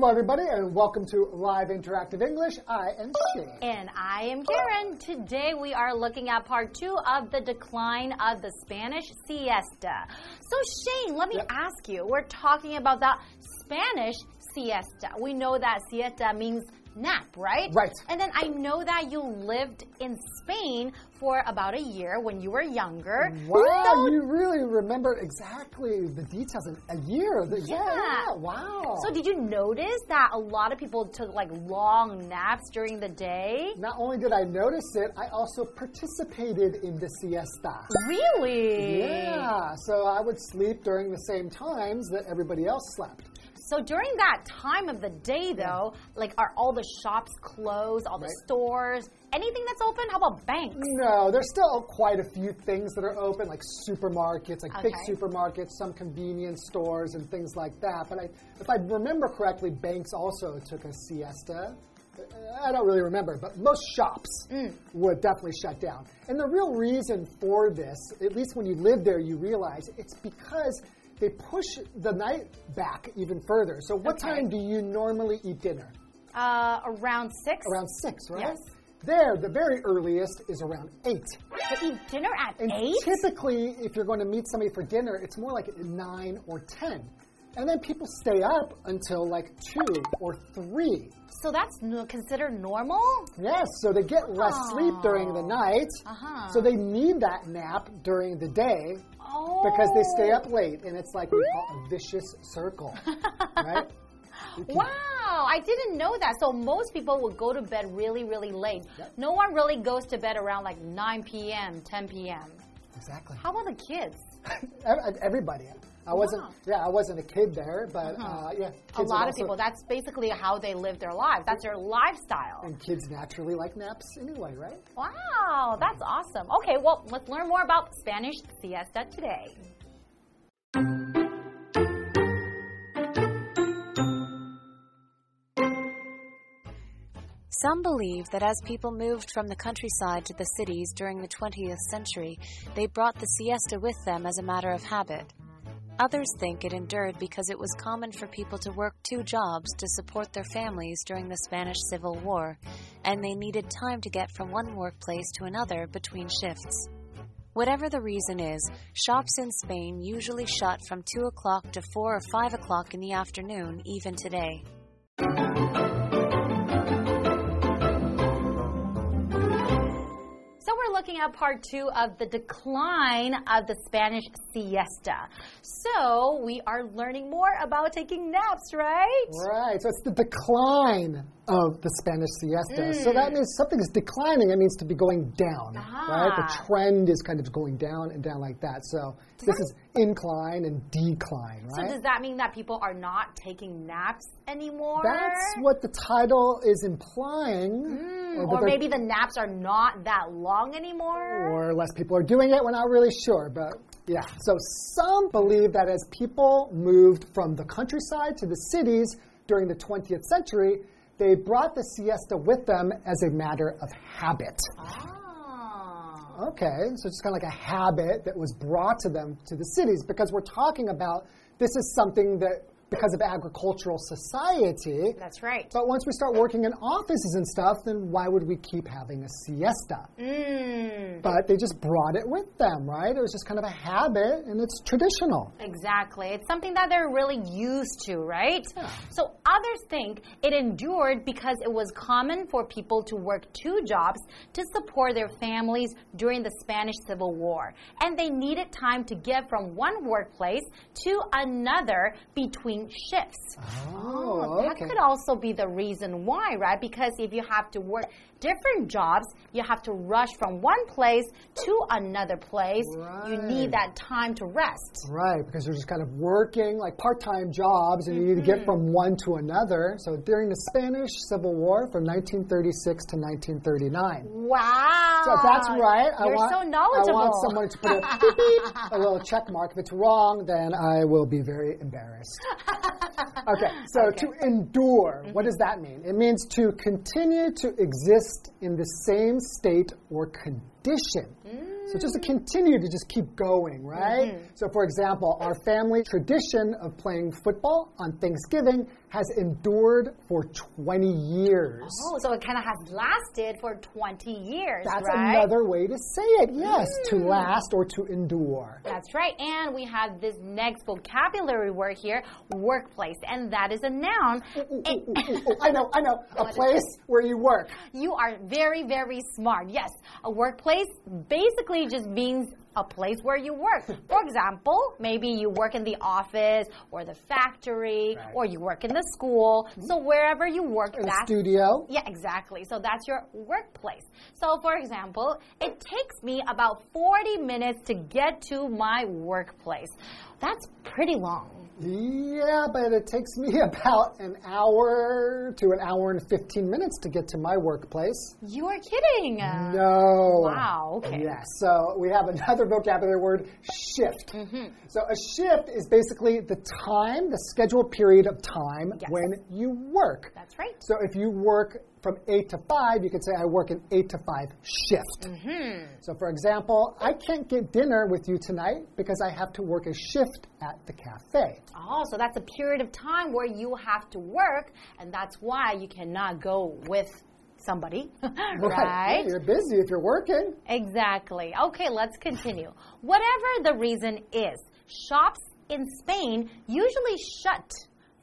Hello, everybody, and welcome to Live Interactive English. I am Shane. And I am Karen. Today we are looking at part two of the decline of the Spanish siesta. So, Shane, let me Yep. ask you we're talking about the Spanish siesta. We know that siesta means nap, right? Right. And then I know that you lived in Spain for about a year when you were younger. Wow, So- you really remember exactly the details in a year. The- yeah, Yeah. yeah, wow. so, did you notice that a lot of people took like long naps during the day? Not only did I notice it, I also participated in the siesta. Really? Yeah, so I would sleep during the same times that everybody else slept. So during that time of the day, though, like are all the shops closed, all the Right. stores, anything that's open? How about banks? No, there's still quite a few things that are open, like supermarkets, like big supermarkets, some convenience stores, and things like that. But I, if I remember correctly, banks also took a siesta. I don't really remember, but most shops mm. would definitely shut down. And the real reason for this, at least when you live there, you realize it's because they push the night back even further. So, what Okay. time do you normally eat dinner? Uh, around six. Around six, right? Yes. There, the very earliest is around eight. To eat dinner at And eight. typically, if you're going to meet somebody for dinner, it's more like 9 or 10. And then people stay up until like 2 or 3. So that's no, considered normal. Yes, so they get less sleep during the night. Uh-huh. So they need that nap during the day Oh. because they stay up oh. late. And it's like we call a vicious circle, right? Wow, I didn't know that. So most people will go to bed really, really late. Yep. No one really goes to bed around like 9 p.m., 10 p.m. Exactly. How about the kids? Everybody. I wasn't. Wow. Uh-huh. Yeah, I wasn't a kid there, but uh, yeah. A kids would lot of people, that's basically how they live their lives. That's their lifestyle. And kids naturally like naps anyway, right? Wow, that's awesome. Okay, well, let's learn more about Spanish siesta today. Some believe that as people moved from the countryside to the cities during the 20th century, they brought the siesta with them as a matter of habit. Others think it endured because it was common for people to work two jobs to support their families during the Spanish Civil War, and they needed time to get from one workplace to another between shifts. Whatever the reason is, shops in Spain usually shut from 2 o'clock to 4 or 5 o'clock in the afternoon, even today. At part two of the decline of the Spanish siesta. So we are learning more about taking naps, right? Right. So it's the decline of the Spanish siesta. So that means something is declining. It means to be going down. Right. The Ah. trend is kind of going down and down like that. So this is incline and decline, right? So does that mean that people are not taking naps anymore? That's what the title is implying. Hmm, that or maybe the naps are not that long anymore? or less people are doing it. We're not really sure, but yeah. So some believe that as people moved from the countryside to the cities during the 20th century, they brought the siesta with them as a matter of habit. Ah. Okay, so it's kind of like a habit that was brought to them to the cities because we're talking about this is something that because of agricultural society. That's right. But once we start working in offices and stuff, then why would we keep having a siesta? Mm, But they just brought it with them, right? It was just kind of a habit and it's traditional. exactly. It's something that they're really used to, right? So others think it endured because it was common for people to work two jobs to support their families during the Spanish Civil War. And they needed time to get from one workplace to another between shifts. Oh, oh, That okay. could also be the reason why, right? Because if you have to work different jobs, you have to rush from one place to another place. You need that time to rest. Right, because you're just kind of working like part time jobs and you need to Mm-hmm. get from one to another. So during the Spanish Civil War from 1936 to 1939. Wow. So that's right, I You're want, so I want someone to put a, beep, beep, a little check mark. If it's wrong, then I will be very embarrassed. Okay, so Okay. to endure, what does that mean? It means to continue to exist in the same state or condition. Mm. So just to continue to just keep going, right? Mm-hmm. So, for example, our family tradition of playing football on Thanksgiving has endured for 20 years. Oh, so it kind of has lasted for 20 years, That's right? another way to say it, yes, to mm. last or to endure. That's right. And we have this next vocabulary word here, workplace, and that is a noun. Ooh, ooh, ooh. I know, I know. A place where you work. You are very, very smart. Yes, a workplace basically just means a place where you work. For example, maybe you work in the office or the factory Right. or you work in the school. So wherever you work, In a that's studio. yeah, exactly. So that's your workplace. So, for example, it takes me about 40 minutes to get to my workplace. That's pretty long. Yeah, but it takes me about an hour to an hour and 15 minutes to get to my workplace. You are kidding. No. Wow, okay. Yes. So we have another vocabulary word, shift. Mm-hmm. So a shift is basically the time, the scheduled period of time Yes. when you work. That's right. So if you work from 8 to 5, you could say, I work an 8 to 5 shift. Mm-hmm. So, for example, I can't get dinner with you tonight because I have to work a shift at the cafe. Oh, so that's a period of time where you have to work, and that's why you cannot go with somebody, right? Yeah, you're busy if you're working. Exactly. Okay, let's continue. Whatever the reason is, shops in Spain usually shut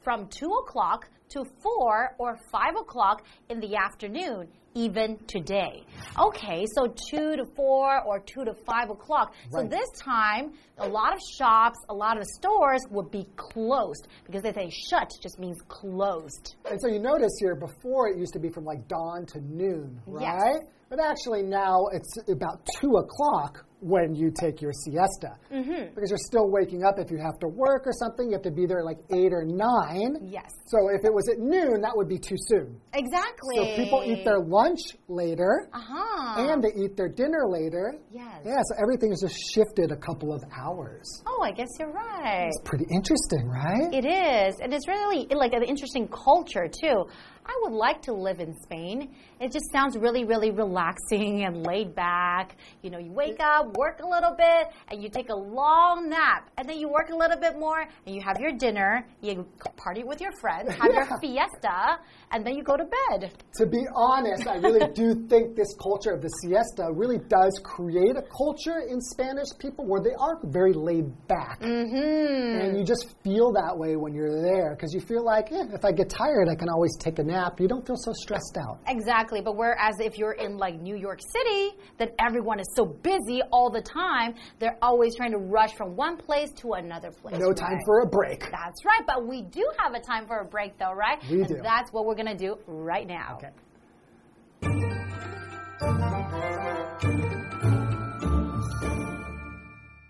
from 2 o'clock to 4 or 5 o'clock in the afternoon, even today. Okay, so 2 to 4 or 2 to 5 o'clock. So this time, a lot of shops, a lot of stores would be closed because they say shut just means closed. And so you notice here, before it used to be from like dawn to noon, Yes. right? But actually now it's about 2 o'clock when you take your siesta. Mm-hmm. Because you're still waking up if you have to work or something, you have to be there at like 8 or 9. Yes. So if it was at noon, that would be too soon. Exactly. So people eat their lunch later. Uh-huh. And they eat their dinner later. Yes. Yeah, so everything is just shifted a couple of hours. Oh, I guess you're right. It's pretty interesting, right? It is, and it's really like an interesting culture too. I would like to live in Spain. It just sounds really, really relaxing and laid back. You know, you wake up, work a little bit, and you take a long nap, and then you work a little bit more, and you have your dinner, you party with your friends, have your fiesta, and then you go to bed. To be honest, I really do think this culture of the siesta really does create a culture in Spanish people where they are very laid back. Mm-hmm. And you just feel that way when you're there because you feel like, eh, if I get tired, I can always take a nap. You don't feel so stressed out. Exactly, but whereas if you're in like New York City, then everyone is so busy all the time, they're always trying to rush from one place to another place. No time for a break. That's right, but we do have a time for a break though, right? We and do. that's what we're going to do right now. Okay.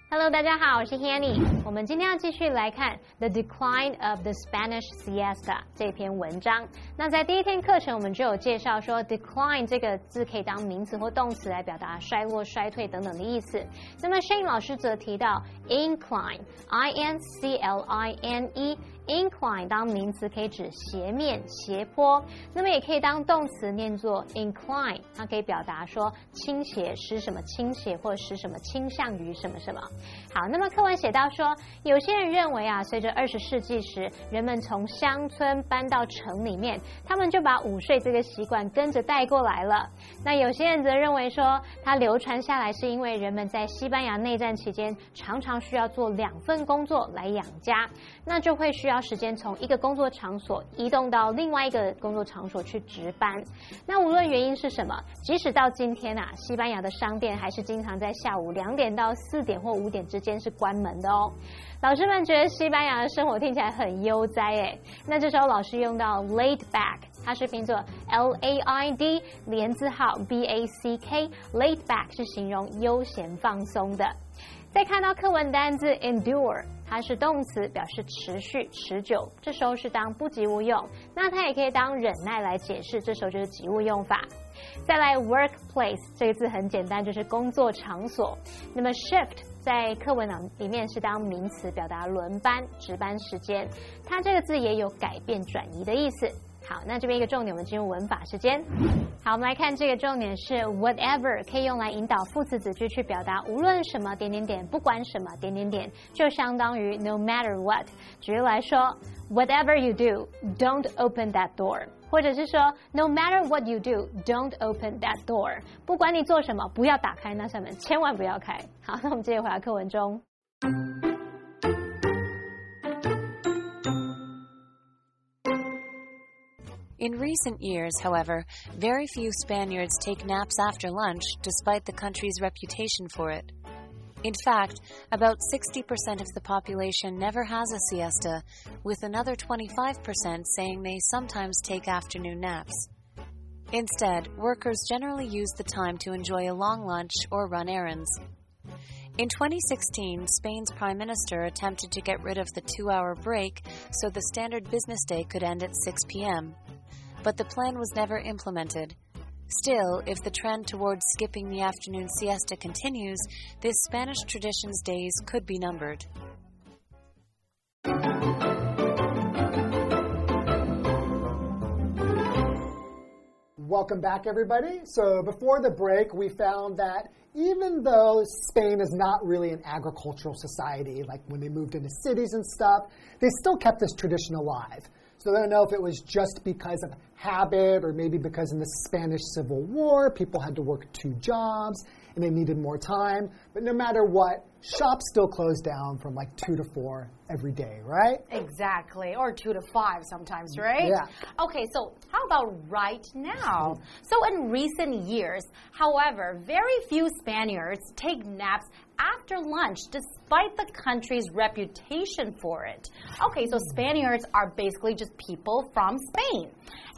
Hello，大家好，我是 Hanny。我们今天要继续来看《The Decline of the Spanish Siesta》这篇文章。那在第一天课程，我们就有介绍说，decline 这个字可以当名词或动词来表达衰落、衰退等等的意思。那么 Shane 老师则提到 incline，I N C L I N E。Incline 当名词可以指斜面、斜坡，那么也可以当动词念作 incline，它可以表达说倾斜，使什么倾斜，或使什么倾向于什么什么。好，那么课文写到说，有些人认为啊，随着二十世纪时人们从乡村搬到城里面，他们就把午睡这个习惯跟着带过来了。那有些人则认为说，它流传下来是因为人们在西班牙内战期间常常需要做两份工作来养家，那就会需要时间从一个工作场所移动到另外一个工作场所去值班。那无论原因是什么，即使到今天啊，西班牙的商店还是经常在下午两点到四点或五点之间是关门的哦。老师们觉得西班牙的生活听起来很悠哉诶，那这时候老师用到 laid back，它是拼作 L A I D 连字号 B A C K，laid back 是形容悠闲放松的。再看到课文单字 endure，它是动词，表示持续、持久，这时候是当不及物用。那它也可以当忍耐来解释，这时候就是及物用法。再来 workplace 这个字很简单，就是工作场所。那么 shift 在课文里面是当名词，表达轮班、值班时间。它这个字也有改变、转移的意思。好，那这边一个重点，我们进入文法时间。好，我们来看这个重点是 whatever，可以用来引导副词子句去表达无论什么点点点，不管什么点点点，就相当于 no matter what。举例来说，whatever you do，don't open that door。或者是说，no matter what you do，don't open that door。不管你做什么，不要打开那扇门，千万不要开。好，那我们接着回到课文中。In recent years, however, very few Spaniards take naps after lunch despite the country's reputation for it. In fact, about 60% of the population never has a siesta, with another 25% saying they sometimes take afternoon naps. Instead, workers generally use the time to enjoy a long lunch or run errands. In 2016, Spain's prime minister attempted to get rid of the two hour break so the standard business day could end at 6 p.m but the plan was never implemented. Still, if the trend towards skipping the afternoon siesta continues, this Spanish tradition's days could be numbered. Welcome back, everybody. So, before the break, we found that even though Spain is not really an agricultural society, like when they moved into cities and stuff, they still kept this tradition alive. So I don't know if it was just because of habit or maybe because in the Spanish Civil War, people had to work two jobs and they needed more time. But no matter what, shops still close down from like 2 to 4 every day, right? Exactly. Or 2 to 5 sometimes, right? Yeah. Okay, so how about right now? Mm-hmm. So in recent years, however, very few Spaniards take naps after lunch despite the country's reputation for it. Okay, so Spaniards are basically just people from Spain.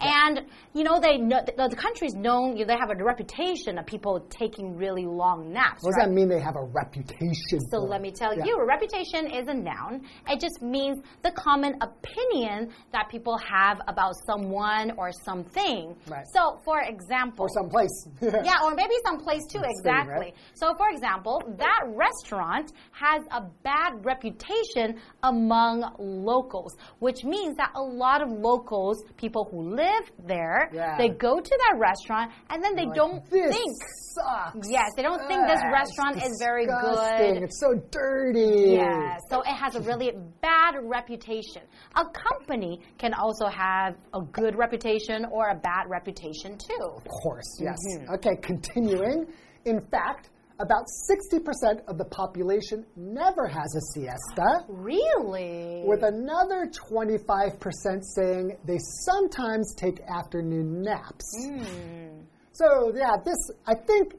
And, you know, they know, the, the country's known, you know, they have a reputation of people taking really long naps. What does right? that mean they have a reputation? So let me tell Yeah. you, a reputation is a noun. It just means the common opinion that people have about someone or something. Right. So, for example, Or someplace. yeah, or maybe some place too, That's exactly. right. So, for example, that restaurant has a bad reputation among locals, which means that a lot of locals, people who live there, Yeah. they go to that restaurant and then they Like, don't this think. sucks. Yes, they don't think this restaurant is very good. It's so dirty. Yeah, so it has a really bad reputation. A company can also have a good reputation or a bad reputation too. Of course, yes. Mm-hmm. Okay, continuing. In fact, about 60% of the population never has a siesta, Really? with another 25% saying they sometimes take afternoon naps. Hmm. So, yeah, this, I think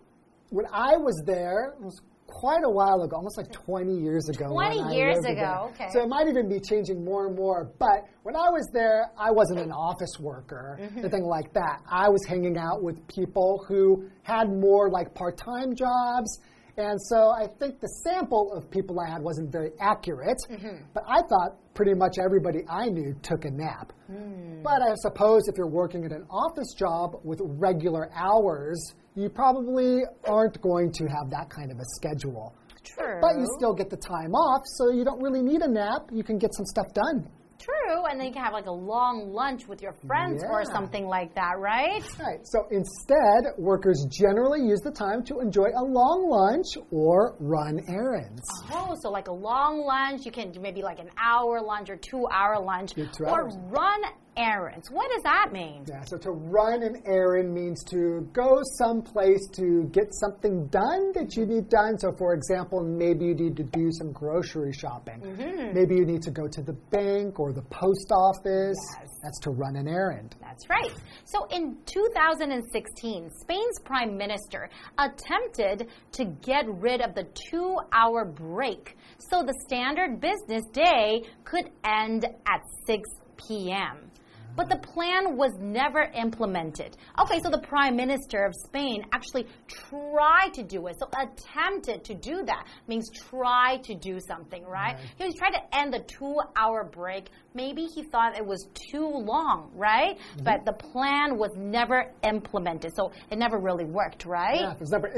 when I was there, it was quite a while ago, almost like 20 years ago. 20 years ago, okay. So it might even be changing more and more. But when I was there, I wasn't an office worker, Mm-hmm. anything like that. I was hanging out with people who had more like part time jobs. And so I think the sample of people I had wasn't very accurate. Mm-hmm. But I thought pretty much everybody I knew took a nap. Hmm. But I suppose if you're working at an office job with regular hours, you probably aren't going to have that kind of a schedule. True. But you still get the time off, so you don't really need a nap. You can get some stuff done. True, and then you can have like a long lunch with your friends or something like that, right? Right. So instead, workers generally use the time to enjoy a long lunch or run errands. Oh, so like a long lunch, you can do maybe like an hour lunch or two hour lunch, two or hours. run errands. What does that mean? Yeah, so to run an errand means to go someplace to get something done that you need done. So, for example, maybe you need to do some grocery shopping. Mm-hmm. Maybe you need to go to the bank or the post office. Yes. That's to run an errand. That's right. So in 2016, Spain's prime minister attempted to get rid of the two hour break so the standard business day could end at 6 p.m. But the plan was never implemented. Okay, so the Prime Minister of Spain actually tried to do it. So attempted to do that means try to do something, right? He was trying to end the two hour break. Maybe he thought it was too long, right? Mm-hmm. But the plan was never implemented. So it never really worked, right? Yeah, if it's never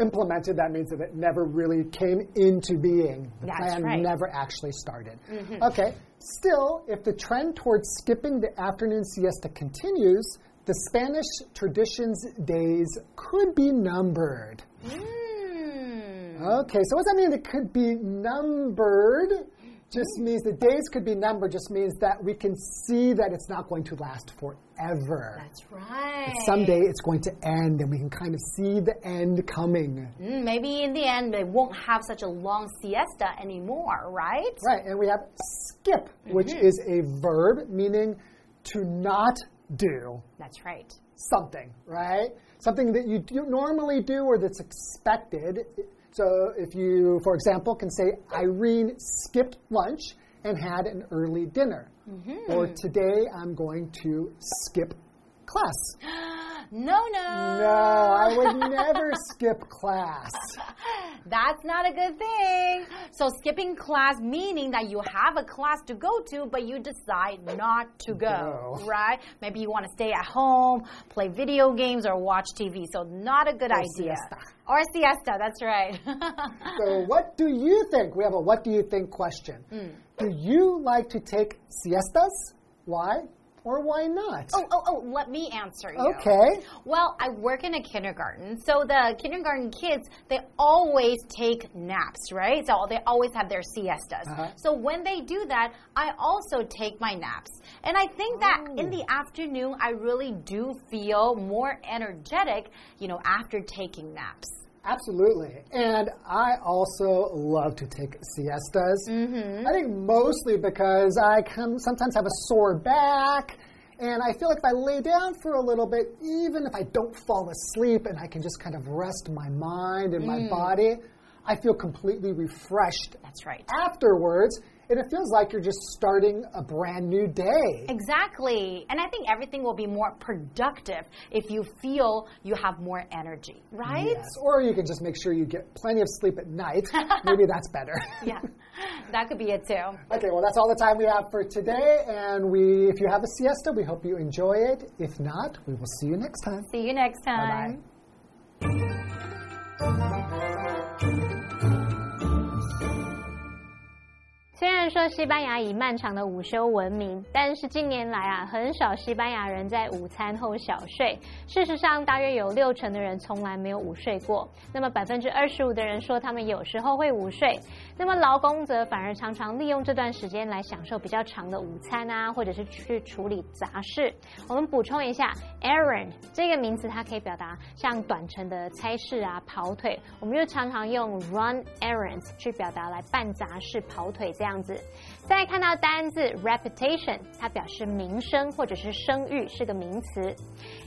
implemented, that means that it never really came into being. The That's plan right. never actually started. Mm-hmm. Okay. Still, if the trend towards skipping the afternoon siesta continues, the Spanish tradition's days could be numbered. Mm. Okay, so what does that mean? It could be numbered. Just means the days could be numbered, just means that we can see that it's not going to last forever. That's right. Someday it's going to end, and we can kind of see the end coming. Mm, maybe in the end, they won't have such a long siesta anymore, right? Right, and we have skip, which is a verb meaning to not do That's right. something, right? Something that you normally do or that's expected. So if you, for example, can say, Irene skipped lunch and had an early dinner. Mm-hmm. Or today I'm going to skip class. No, no. No, I would never skip class. That's not a good thing. So, skipping class meaning that you have a class to go to, but you decide not to go, Go. right? Maybe you want to stay at home, play video games, or watch TV. So, not a good Or idea. siesta. Or siesta, that's right. So, what do you think? We have a what do you think question. Hmm. Do you like to take siestas? Why or why not? oh, oh, oh, let me answer you. Okay. Well, I work in a kindergarten, so the kindergarten kids they always take naps, right? So they always have their siestas. Uh-huh. So when they do that, I also take my naps, and I think that in Oh. the afternoon I really do feel more energetic, you know, after taking naps. Absolutely. And I also love to take siestas. Mm-hmm. I think mostly because I can sometimes have a sore back. And I feel like if I lay down for a little bit, even if I don't fall asleep and I can just kind of rest my mind and Mm. my body, I feel completely refreshed That's right. afterwards. And it feels like you're just starting a brand new day. Exactly. And I think everything will be more productive if you feel you have more energy, right? Yes. Or you can just make sure you get plenty of sleep at night. Maybe that's better. Yeah. That could be it too. Okay, well, that's all the time we have for today. And we, if you have a siesta, we hope you enjoy it. If not, we will see you next time. See you next Bye time. bye. 虽然说西班牙以漫长的午休闻名，但是近年来啊，很少西班牙人在午餐后小睡。事实上，大约有六成的人从来没有午睡过。那么百分之二十五的人说他们有时候会午睡。那么劳工则反而常常利用这段时间来享受比较长的午餐啊，或者是去处理杂事。我们补充一下，errand 这个名词它可以表达像短程的差事啊、跑腿，我们就常常用 run errands 去表达来办杂事、跑腿这样子。再看到单字 reputation，它表示名声或者是声誉，是个名词。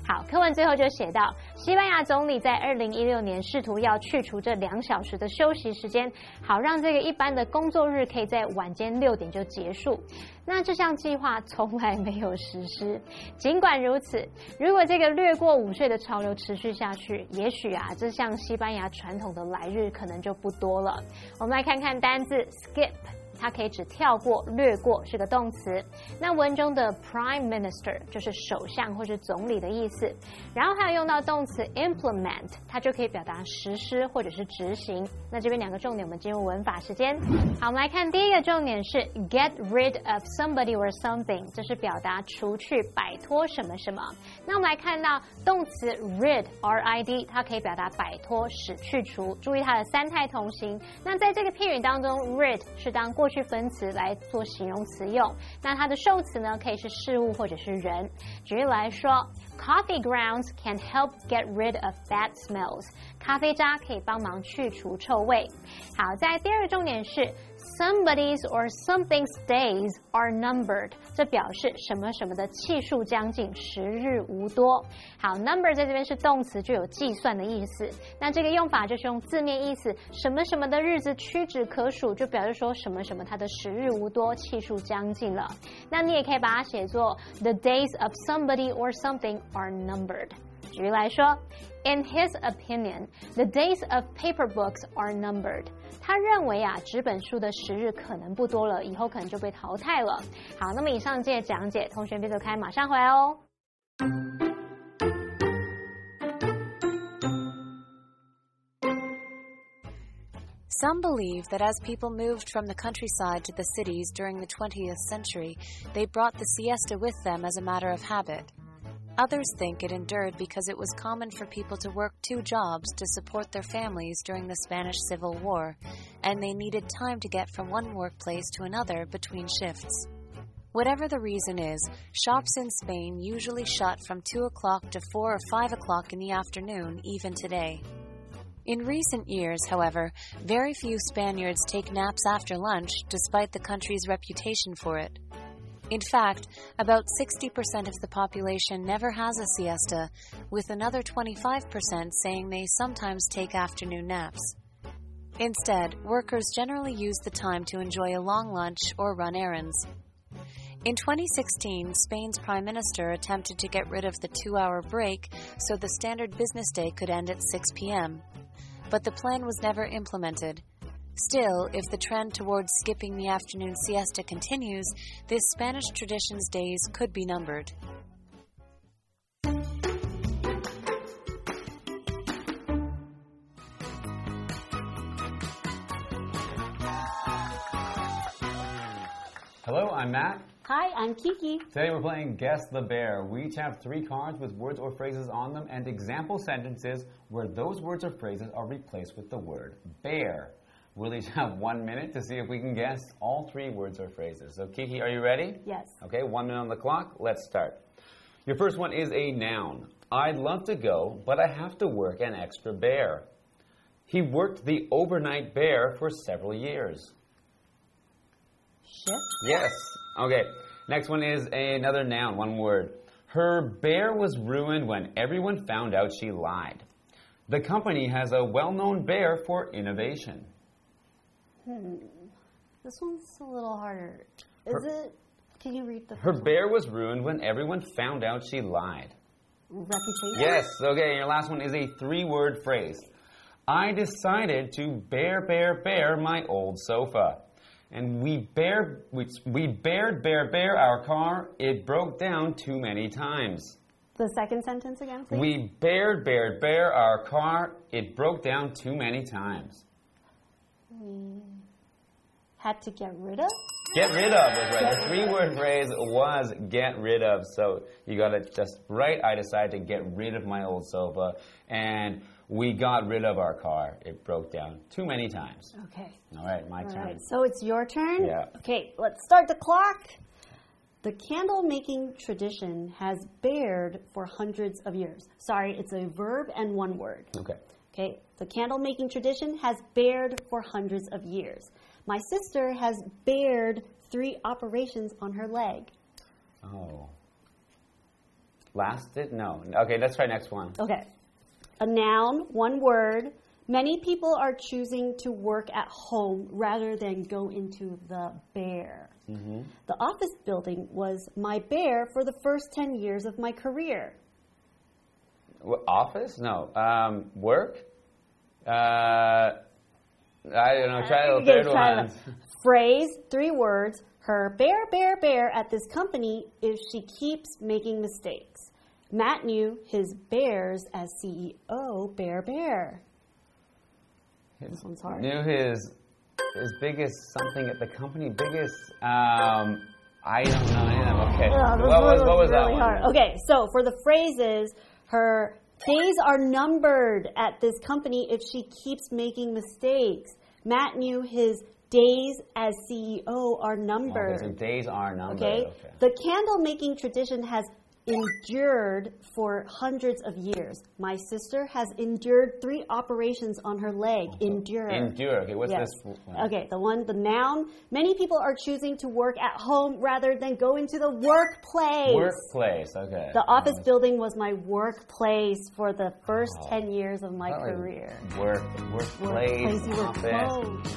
好，课文最后就写到，西班牙总理在二零一六年试图要去除这两小时的休息时间，好让这个一般的工作日可以在晚间六点就结束。那这项计划从来没有实施。尽管如此，如果这个略过午睡的潮流持续下去，也许啊，这项西班牙传统的来日可能就不多了。我们来看看单字 skip。它可以指跳过、略过，是个动词。那文中的 prime minister 就是首相或是总理的意思。然后还有用到动词 implement，它就可以表达实施或者是执行。那这边两个重点，我们进入文法时间。好，我们来看第一个重点是 get rid of somebody or something，这是表达除去、摆脱什么什么。那我们来看到动词 rid，r i d，它可以表达摆脱、使去除。注意它的三态同形。那在这个片语当中，rid 是当过去分词来做形容词用。那它的受词呢，可以是事物或者是人。举例来说，coffee grounds can help get rid of bad smells。咖啡渣可以帮忙去除臭味。好，在第二个重点是。Somebody's or something's days are numbered，这表示什么什么的气数将近，时日无多。好，number 在这边是动词，就有计算的意思。那这个用法就是用字面意思，什么什么的日子屈指可数，就表示说什么什么它的时日无多，气数将近了。那你也可以把它写作 The days of somebody or something are numbered。举例来说，In his opinion, the days of paper books are numbered。他认为啊，纸本书的时日可能不多了，以后可能就被淘汰了。好，那么以上这些讲解，同学别走开，马上回来哦。 Some believe that as people moved from the countryside to the cities during the 20th century, they brought the siesta with them as a matter of habit. Others think it endured because it was common for people to work two jobs to support their families during the Spanish Civil War, and they needed time to get from one workplace to another between shifts. Whatever the reason is, shops in Spain usually shut from 2 o'clock to 4 or 5 o'clock in the afternoon, even today. In recent years, however, very few Spaniards take naps after lunch despite the country's reputation for it. In fact, about 60% of the population never has a siesta, with another 25% saying they sometimes take afternoon naps. Instead, workers generally use the time to enjoy a long lunch or run errands. In 2016, Spain's Prime Minister attempted to get rid of the two hour break so the standard business day could end at 6 p.m. But the plan was never implemented. Still, if the trend towards skipping the afternoon siesta continues, this Spanish tradition's days could be numbered. Hello, I'm Matt. Hi, I'm Kiki. Today we're playing Guess the Bear. We each have three cards with words or phrases on them and example sentences where those words or phrases are replaced with the word bear. We'll each have one minute to see if we can guess all three words or phrases. So, Kiki, are you ready? Yes. Okay, one minute on the clock. Let's start. Your first one is a noun. I'd love to go, but I have to work an extra bear. He worked the overnight bear for several years. Shift. Yes. Okay. Next one is another noun, one word. Her bear was ruined when everyone found out she lied. The company has a well known bear for innovation. Hmm. This one's a little harder. Is Her- it? Can you read the Her first bear was ruined when everyone found out she lied. reputation? Yes. Okay. Your last one is a three word phrase. I decided to bear, bear, bear my old sofa. And we bear, we, we bared, bear, bear our car. It broke down too many times. The second sentence again, please. We bared, bared, bare our car. It broke down too many times. Hmm. Had to get rid of. Get rid of was right. The three word phrase was get rid of. So you got it just right. I decided to get rid of my old sofa. And we got rid of our car. It broke down too many times. Okay. All right, my All turn. right. So it's your turn. Yeah. Okay. Let's start the clock. The candle making tradition has bared for hundreds of years. Sorry, it's a verb and one word. Okay. Okay, the candle making tradition has bared for hundreds of years. My sister has bared three operations on her leg. Oh. Lasted? No. Okay, let's try next one. Okay, a noun, one word. Many people are choosing to work at home rather than go into the bear. The office building was my bear for the first 10 years of my career. Office? No. Um, work? Uh, I don't know. Try the third try one. Phrase, three words. Her bear, bear, bear at this company if she keeps making mistakes. Matt knew his bears as CEO, Bear Bear. This one's hard. Knew his his biggest something at the company. Biggest. Um, I don't know any of them. Okay. This what was what was really that one? hard. Okay, so for the phrases, her days are numbered at this company if she keeps making mistakes. Matt knew his days as CEO are oh, numbered. Okay, so days are numbered. Okay? Okay. The candle making tradition has endured for hundreds of years. My sister has endured three operations on her leg. Endure. Endure. Okay, what's Yes. this? one? Okay, the one, the noun. Many people are choosing to work at home rather than go into the workplace. Workplace. Okay. The office mm-hmm. building was my workplace for the first Oh. 10 years of my Not like career. Work. Workplace. Workplace, you were office. close.